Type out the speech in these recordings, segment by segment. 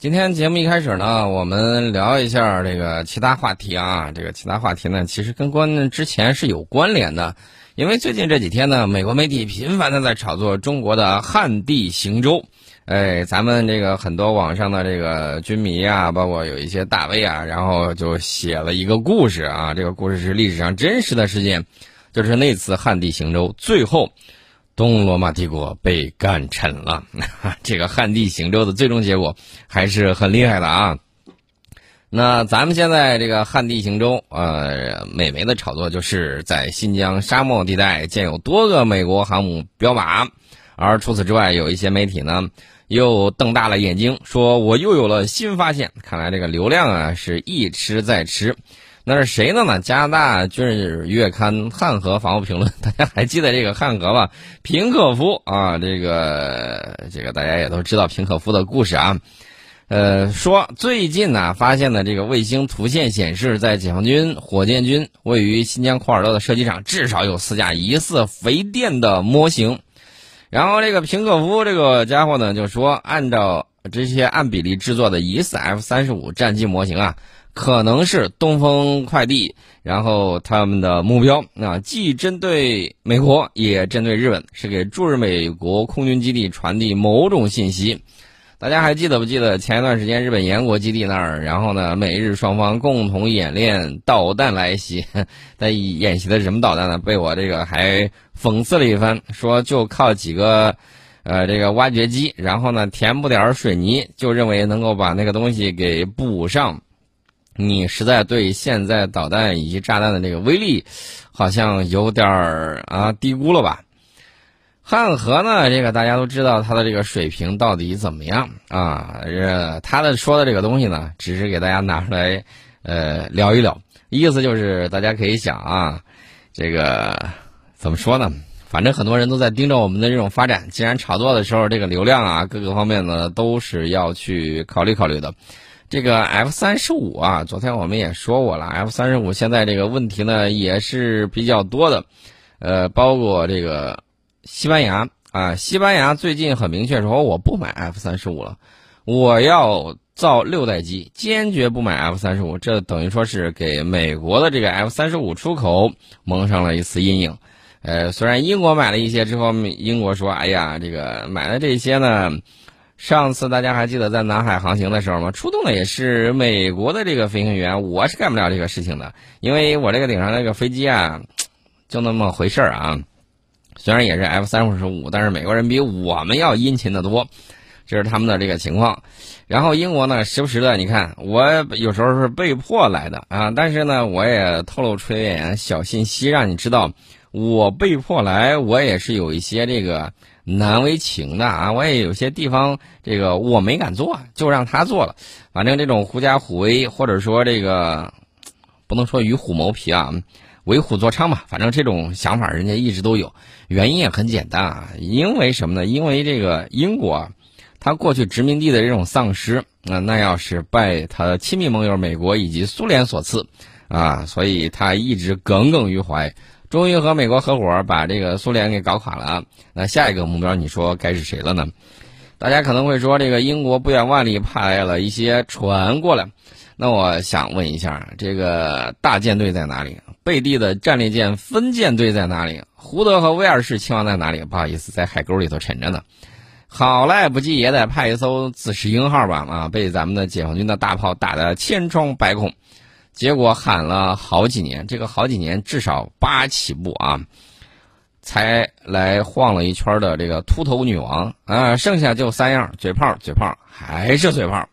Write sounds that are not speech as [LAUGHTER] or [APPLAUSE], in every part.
今天节目一开始呢，我们聊一下这个其他话题啊。这个其他话题呢，其实跟关之前是有关联的，因为最近这几天呢，美国媒体频繁的在炒作中国的旱地行舟。哎，咱们这个很多网上的这个军迷啊，包括有一些大 V 啊，然后就写了一个故事啊。这个故事是历史上真实的事件，就是那次旱地行舟，最后。东罗马帝国被干沉了，[LAUGHS] 这个旱地行舟的最终结果还是很厉害的啊。那咱们现在这个旱地行舟，呃，美媒的炒作就是在新疆沙漠地带建有多个美国航母标靶，而除此之外，有一些媒体呢又瞪大了眼睛，说我又有了新发现。看来这个流量啊是一吃再吃。那是谁的呢？加拿大军事月刊《汉和防务评论》，[LAUGHS] 大家还记得这个汉和吧？平可夫啊，这个这个大家也都知道平可夫的故事啊。呃，说最近呢发现的这个卫星图线显示，在解放军火箭军位于新疆库尔勒的射击场，至少有四架疑似肥电的模型。然后这个平可夫这个家伙呢就说，按照这些按比例制作的疑似 F 三十五战机模型啊。可能是东风快递，然后他们的目标啊，既针对美国，也针对日本，是给驻日美国空军基地传递某种信息。大家还记得不记得前一段时间日本岩国基地那儿，然后呢，美日双方共同演练导弹来袭，[LAUGHS] 在演习的什么导弹呢？被我这个还讽刺了一番，说就靠几个，呃，这个挖掘机，然后呢，填补点水泥，就认为能够把那个东西给补上。你实在对现在导弹以及炸弹的这个威力，好像有点儿啊低估了吧？汉和呢，这个大家都知道他的这个水平到底怎么样啊？这他的说的这个东西呢，只是给大家拿出来呃聊一聊，意思就是大家可以想啊，这个怎么说呢？反正很多人都在盯着我们的这种发展，既然炒作的时候，这个流量啊各个方面呢都是要去考虑考虑的。这个 F 三十五啊，昨天我们也说过了，F 三十五现在这个问题呢也是比较多的，呃，包括这个西班牙啊，西班牙最近很明确说我不买 F 三十五了，我要造六代机，坚决不买 F 三十五，这等于说是给美国的这个 F 三十五出口蒙上了一次阴影。呃，虽然英国买了一些之后，英国说，哎呀，这个买了这些呢。上次大家还记得在南海航行的时候吗？出动的也是美国的这个飞行员，我是干不了这个事情的，因为我这个顶上那个飞机啊，就那么回事儿啊。虽然也是 F 三十五，但是美国人比我们要殷勤的多，这是他们的这个情况。然后英国呢，时不时的，你看我有时候是被迫来的啊，但是呢，我也透露出一点小信息，让你知道我被迫来，我也是有一些这个。难为情的啊！我也有些地方，这个我没敢做，就让他做了。反正这种狐假虎威，或者说这个不能说与虎谋皮啊，为虎作伥吧。反正这种想法人家一直都有。原因也很简单啊，因为什么呢？因为这个英国，他过去殖民地的这种丧失，那那要是拜他亲密盟友美国以及苏联所赐啊，所以他一直耿耿于怀。终于和美国合伙把这个苏联给搞垮了，那下一个目标你说该是谁了呢？大家可能会说，这个英国不远万里派了一些船过来，那我想问一下，这个大舰队在哪里？贝蒂的战列舰分舰队在哪里？胡德和威尔士亲王在哪里？不好意思，在海沟里头沉着呢。好赖不济也得派一艘自食鹰号吧？啊，被咱们的解放军的大炮打得千疮百孔。结果喊了好几年，这个好几年至少八起步啊，才来晃了一圈的这个秃头女王啊，剩下就三样：嘴炮、嘴炮，还是嘴炮。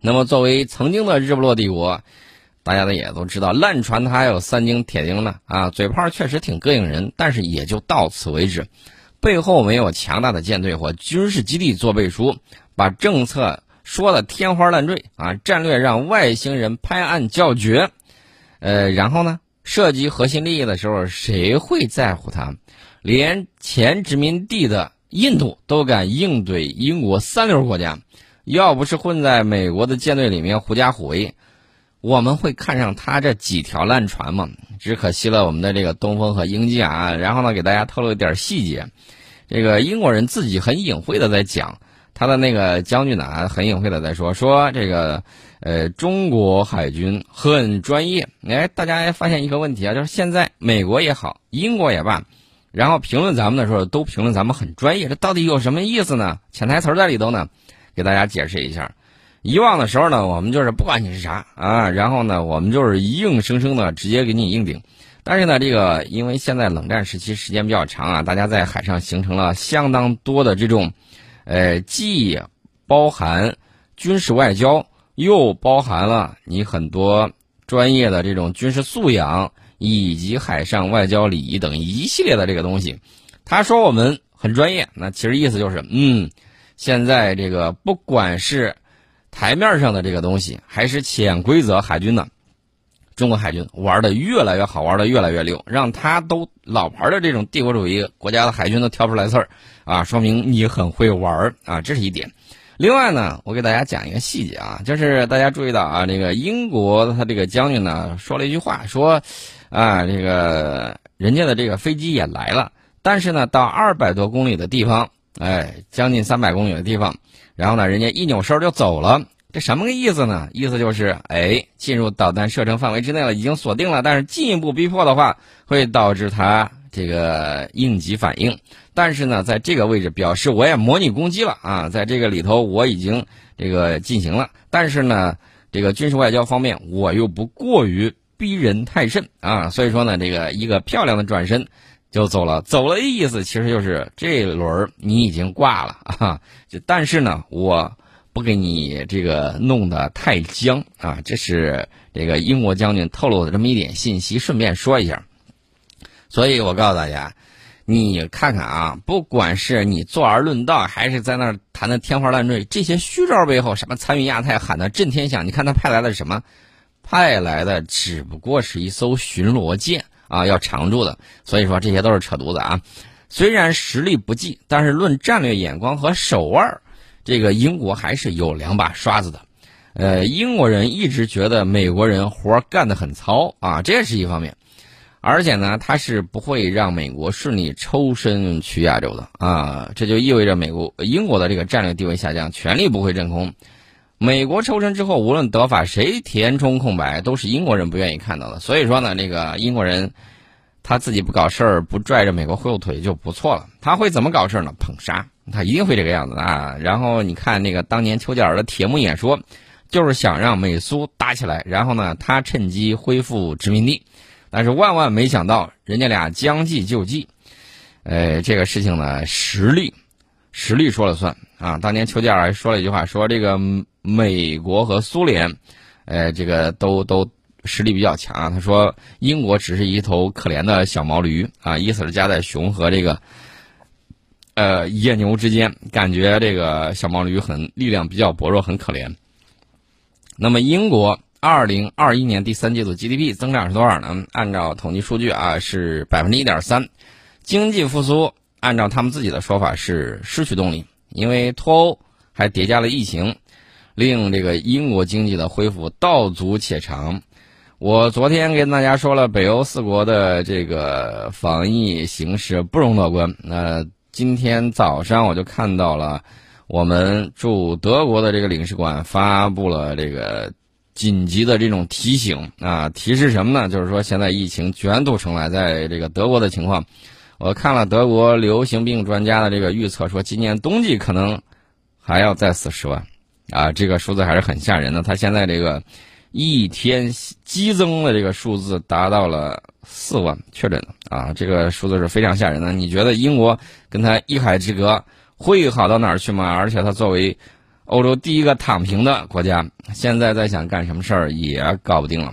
那么作为曾经的日不落帝国，大家呢也都知道，烂船它还有三钉铁钉呢啊，嘴炮确实挺膈应人，但是也就到此为止，背后没有强大的舰队或军事基地做背书，把政策。说的天花乱坠啊！战略让外星人拍案叫绝，呃，然后呢，涉及核心利益的时候，谁会在乎他？连前殖民地的印度都敢硬怼英国三流国家，要不是混在美国的舰队里面狐假虎威，我们会看上他这几条烂船吗？只可惜了我们的这个东风和英机啊！然后呢，给大家透露一点细节，这个英国人自己很隐晦的在讲。他的那个将军呢，很隐晦的在说说这个，呃，中国海军很专业。哎，大家发现一个问题啊，就是现在美国也好，英国也罢，然后评论咱们的时候都评论咱们很专业，这到底有什么意思呢？潜台词在里头呢，给大家解释一下。以往的时候呢，我们就是不管你是啥啊，然后呢，我们就是硬生生的直接给你硬顶。但是呢，这个因为现在冷战时期时间比较长啊，大家在海上形成了相当多的这种。呃，既包含军事外交，又包含了你很多专业的这种军事素养，以及海上外交礼仪等一系列的这个东西。他说我们很专业，那其实意思就是，嗯，现在这个不管是台面上的这个东西，还是潜规则，海军的中国海军玩的越来越好，玩的越来越溜，让他都老牌的这种帝国主义国家的海军都挑不出来刺儿。啊，说明你很会玩啊，这是一点。另外呢，我给大家讲一个细节啊，就是大家注意到啊，这个英国他这个将军呢说了一句话，说啊，这个人家的这个飞机也来了，但是呢，到二百多公里的地方，哎，将近三百公里的地方，然后呢，人家一扭身就走了，这什么个意思呢？意思就是，哎，进入导弹射程范围之内了，已经锁定了，但是进一步逼迫的话，会导致他这个应急反应。但是呢，在这个位置表示我也模拟攻击了啊，在这个里头我已经这个进行了。但是呢，这个军事外交方面我又不过于逼人太甚啊，所以说呢，这个一个漂亮的转身就走了。走了的意思其实就是这轮你已经挂了啊。就但是呢，我不给你这个弄得太僵啊。这是这个英国将军透露的这么一点信息，顺便说一下。所以我告诉大家。你看看啊，不管是你坐而论道，还是在那儿谈的天花乱坠，这些虚招背后，什么参与亚太喊的震天响，你看他派来的什么？派来的只不过是一艘巡逻舰啊，要常驻的。所以说这些都是扯犊子啊。虽然实力不济，但是论战略眼光和手腕，这个英国还是有两把刷子的。呃，英国人一直觉得美国人活干得很糙啊，这是一方面。而且呢，他是不会让美国顺利抽身去亚洲的啊！这就意味着美国、英国的这个战略地位下降，权力不会真空。美国抽身之后，无论德法谁填充空白，都是英国人不愿意看到的。所以说呢，这个英国人他自己不搞事儿，不拽着美国后腿就不错了。他会怎么搞事儿呢？捧杀，他一定会这个样子啊！然后你看那个当年丘吉尔的铁幕演说，就是想让美苏打起来，然后呢，他趁机恢复殖民地。但是万万没想到，人家俩将计就计，呃，这个事情呢，实力，实力说了算啊。当年丘吉尔还说了一句话，说这个美国和苏联，呃，这个都都实力比较强啊。他说英国只是一头可怜的小毛驴啊，意思是夹在熊和这个，呃，野牛之间，感觉这个小毛驴很力量比较薄弱，很可怜。那么英国。二零二一年第三季度 GDP 增长是多少呢？按照统计数据啊，是百分之一点三。经济复苏，按照他们自己的说法是失去动力，因为脱欧还叠加了疫情，令这个英国经济的恢复道阻且长。我昨天跟大家说了，北欧四国的这个防疫形势不容乐观。那今天早上我就看到了，我们驻德国的这个领事馆发布了这个。紧急的这种提醒啊，提示什么呢？就是说现在疫情卷土重来，在这个德国的情况，我看了德国流行病专家的这个预测，说今年冬季可能还要再死十万，啊，这个数字还是很吓人的。他现在这个一天激增的这个数字达到了四万确诊的啊，这个数字是非常吓人的。你觉得英国跟他一海之隔会好到哪儿去吗？而且他作为。欧洲第一个躺平的国家，现在在想干什么事儿也搞不定了。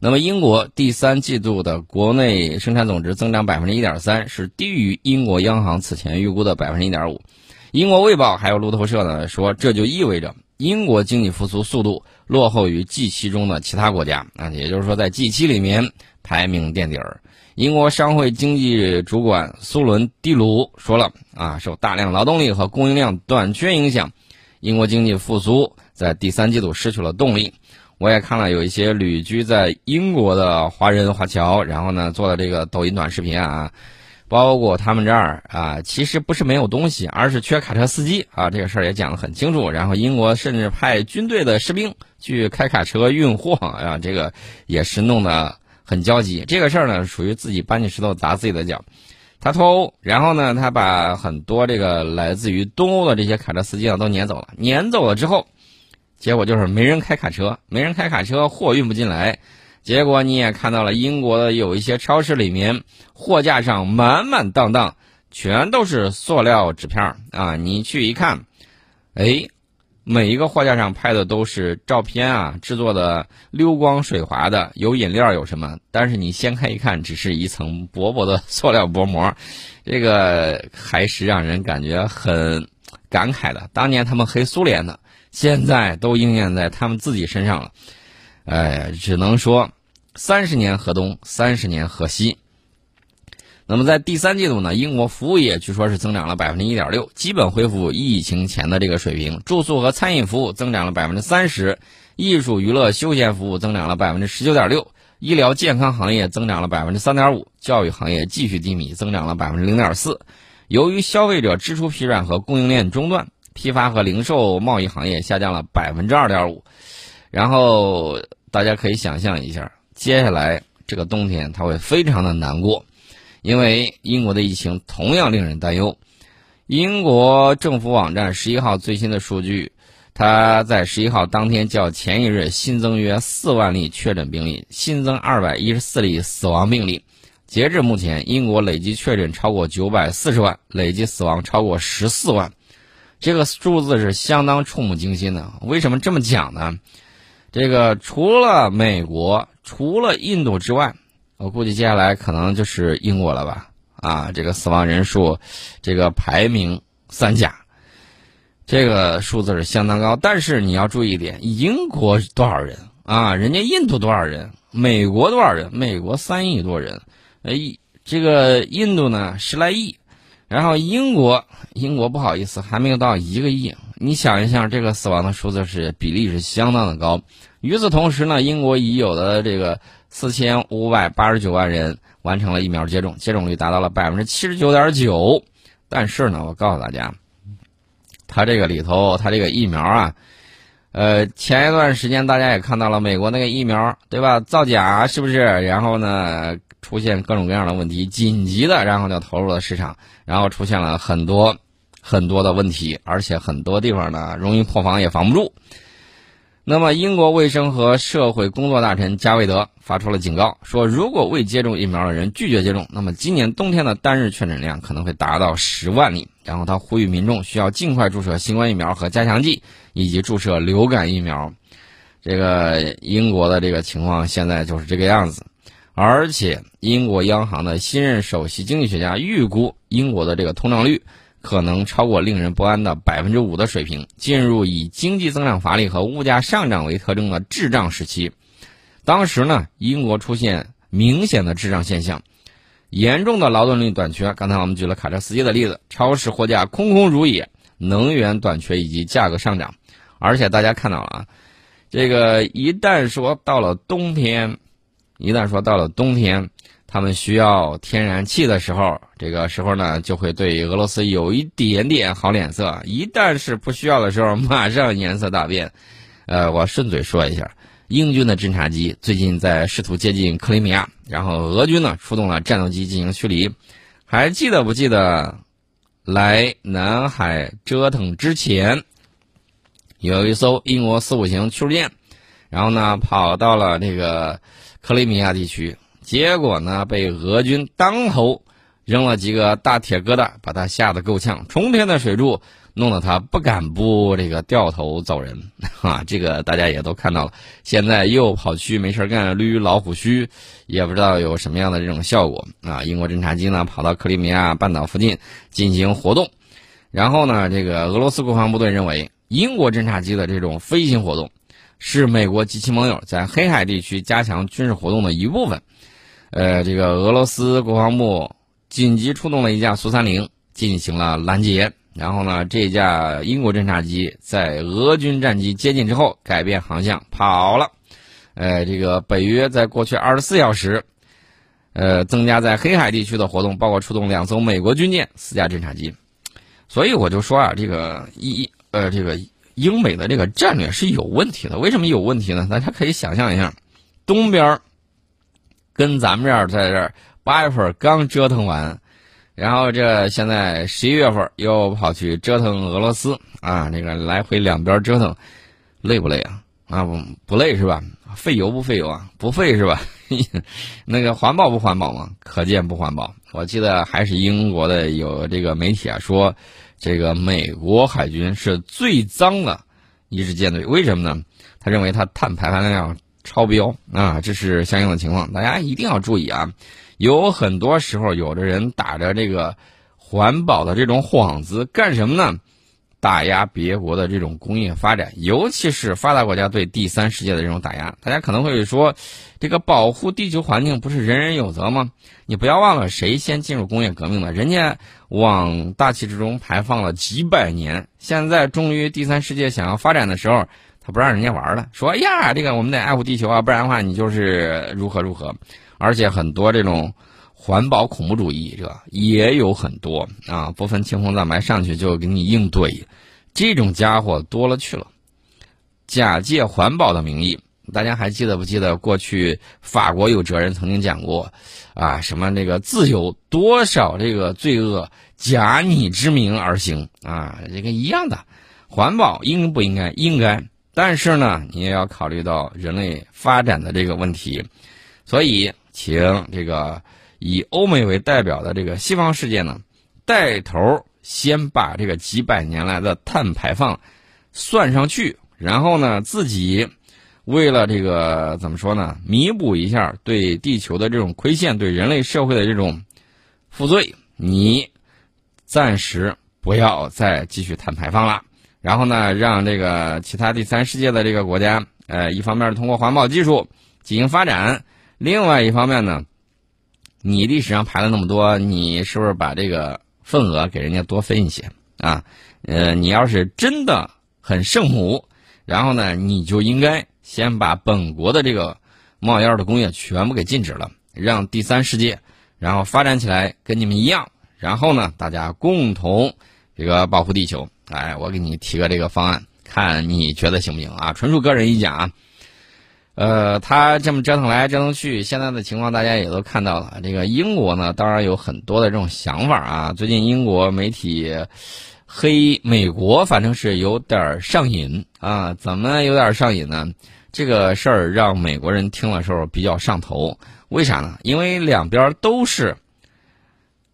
那么，英国第三季度的国内生产总值增长百分之一点三，是低于英国央行此前预估的百分之一点五。英国卫报还有路透社呢说，这就意味着英国经济复苏速度落后于 G 七中的其他国家啊，也就是说，在 G 七里面排名垫底儿。英国商会经济主管苏伦蒂鲁说了啊，受大量劳动力和供应量短缺影响。英国经济复苏在第三季度失去了动力。我也看了有一些旅居在英国的华人华侨，然后呢做了这个抖音短视频啊，包括他们这儿啊，其实不是没有东西，而是缺卡车司机啊。这个事儿也讲得很清楚。然后英国甚至派军队的士兵去开卡车运货啊，这个也是弄得很焦急。这个事儿呢，属于自己搬起石头砸自己的脚。他脱欧，然后呢，他把很多这个来自于东欧的这些卡车司机啊都撵走了。撵走了之后，结果就是没人开卡车，没人开卡车，货运不进来。结果你也看到了，英国的有一些超市里面货架上满满当当，全都是塑料纸片啊！你去一看，哎，每一个货架上拍的都是照片啊，制作的溜光水滑的，有饮料有什么？但是你掀开一看，只是一层薄薄的塑料薄膜，[LAUGHS] 这个还是让人感觉很感慨的。当年他们黑苏联的，现在都应验在他们自己身上了。哎，只能说，三十年河东，三十年河西。那么在第三季度呢，英国服务业据说是增长了百分之一点六，基本恢复疫情前的这个水平。住宿和餐饮服务增长了百分之三十，艺术娱乐休闲服务增长了百分之十九点六，医疗健康行业增长了百分之三点五，教育行业继续低迷，增长了百分之零点四。由于消费者支出疲软和供应链中断，批发和零售贸易行业下降了百分之二点五。然后大家可以想象一下，接下来这个冬天它会非常的难过，因为英国的疫情同样令人担忧。英国政府网站十一号最新的数据，它在十一号当天较前一日新增约四万例确诊病例，新增二百一十四例死亡病例。截至目前，英国累计确诊超过九百四十万，累计死亡超过十四万，这个数字是相当触目惊心的。为什么这么讲呢？这个除了美国、除了印度之外，我估计接下来可能就是英国了吧？啊，这个死亡人数，这个排名三甲，这个数字是相当高。但是你要注意一点，英国多少人啊？人家印度多少人？美国多少人？美国三亿多人，哎，这个印度呢十来亿，然后英国，英国不好意思，还没有到一个亿。你想一想，这个死亡的数字是比例是相当的高。与此同时呢，英国已有的这个四千五百八十九万人完成了疫苗接种，接种率达到了百分之七十九点九。但是呢，我告诉大家，它这个里头，它这个疫苗啊，呃，前一段时间大家也看到了美国那个疫苗，对吧？造假是不是？然后呢，出现各种各样的问题，紧急的，然后就投入了市场，然后出现了很多。很多的问题，而且很多地方呢容易破防也防不住。那么，英国卫生和社会工作大臣加韦德发出了警告，说如果未接种疫苗的人拒绝接种，那么今年冬天的单日确诊量可能会达到十万例。然后他呼吁民众需要尽快注射新冠疫苗和加强剂，以及注射流感疫苗。这个英国的这个情况现在就是这个样子，而且英国央行的新任首席经济学家预估英国的这个通胀率。可能超过令人不安的百分之五的水平，进入以经济增长乏力和物价上涨为特征的滞胀时期。当时呢，英国出现明显的滞胀现象，严重的劳动力短缺。刚才我们举了卡车司机的例子，超市货架空空如也，能源短缺以及价格上涨。而且大家看到了啊，这个一旦说到了冬天，一旦说到了冬天。他们需要天然气的时候，这个时候呢，就会对俄罗斯有一点点好脸色；一旦是不需要的时候，马上颜色大变。呃，我顺嘴说一下，英军的侦察机最近在试图接近克里米亚，然后俄军呢出动了战斗机进行驱离。还记得不记得，来南海折腾之前，有一艘英国四五型驱逐舰，然后呢跑到了这个克里米亚地区。结果呢，被俄军当头扔了几个大铁疙瘩，把他吓得够呛。冲天的水柱弄得他不敢不这个掉头走人 [LAUGHS] 啊！这个大家也都看到了。现在又跑去没事干捋老虎须，也不知道有什么样的这种效果啊！英国侦察机呢跑到克里米亚半岛附近进行活动，然后呢，这个俄罗斯国防部队认为英国侦察机的这种飞行活动是美国及其盟友在黑海地区加强军事活动的一部分。呃，这个俄罗斯国防部紧急出动了一架苏三零进行了拦截，然后呢，这架英国侦察机在俄军战机接近之后改变航向跑了。呃，这个北约在过去二十四小时呃，增加在黑海地区的活动，包括出动两艘美国军舰、四架侦察机。所以我就说啊，这个一呃，这个英美的这个战略是有问题的。为什么有问题呢？大家可以想象一下，东边跟咱们这儿在这儿八月份刚折腾完，然后这现在十一月份又跑去折腾俄罗斯啊，这个来回两边折腾，累不累啊？啊，不不累是吧？费油不费油啊？不费是吧？[LAUGHS] 那个环保不环保吗？可见不环保。我记得还是英国的有这个媒体啊说，这个美国海军是最脏的一支舰队。为什么呢？他认为它碳排放量超标啊，这是相应的情况。大家一定要注意啊！有很多时候，有的人打着这个环保的这种幌子干什么呢？打压别国的这种工业发展，尤其是发达国家对第三世界的这种打压。大家可能会说，这个保护地球环境不是人人有责吗？你不要忘了，谁先进入工业革命的？人家往大气之中排放了几百年，现在终于第三世界想要发展的时候，他不让人家玩了，说哎呀，这个我们得爱护地球啊，不然的话你就是如何如何。而且很多这种。环保恐怖主义者也有很多啊，不分青红皂白上去就给你硬怼，这种家伙多了去了，假借环保的名义，大家还记得不记得过去法国有哲人曾经讲过，啊，什么这个自有多少这个罪恶假你之名而行啊，这个一样的，环保应不应该应该，但是呢，你也要考虑到人类发展的这个问题，所以请这个。以欧美为代表的这个西方世界呢，带头先把这个几百年来的碳排放算上去，然后呢，自己为了这个怎么说呢，弥补一下对地球的这种亏欠，对人类社会的这种负罪，你暂时不要再继续碳排放了。然后呢，让这个其他第三世界的这个国家，呃，一方面通过环保技术进行发展，另外一方面呢。你历史上排了那么多，你是不是把这个份额给人家多分一些啊？呃，你要是真的很圣母，然后呢，你就应该先把本国的这个冒烟的工业全部给禁止了，让第三世界然后发展起来跟你们一样，然后呢，大家共同这个保护地球。哎，我给你提个这个方案，看你觉得行不行啊？纯属个人意见啊。呃，他这么折腾来折腾去，现在的情况大家也都看到了。这个英国呢，当然有很多的这种想法啊。最近英国媒体黑美国，反正是有点上瘾啊。怎么有点上瘾呢？这个事儿让美国人听了时候比较上头。为啥呢？因为两边都是，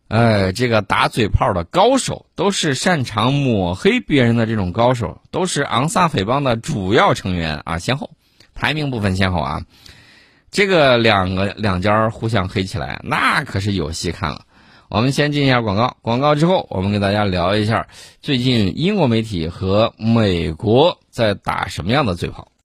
呃，这个打嘴炮的高手，都是擅长抹黑别人的这种高手，都是昂萨匪帮的主要成员啊，先后。排名不分先后啊，这个两个两家互相黑起来，那可是有戏看了。我们先进一下广告，广告之后我们给大家聊一下最近英国媒体和美国在打什么样的嘴炮。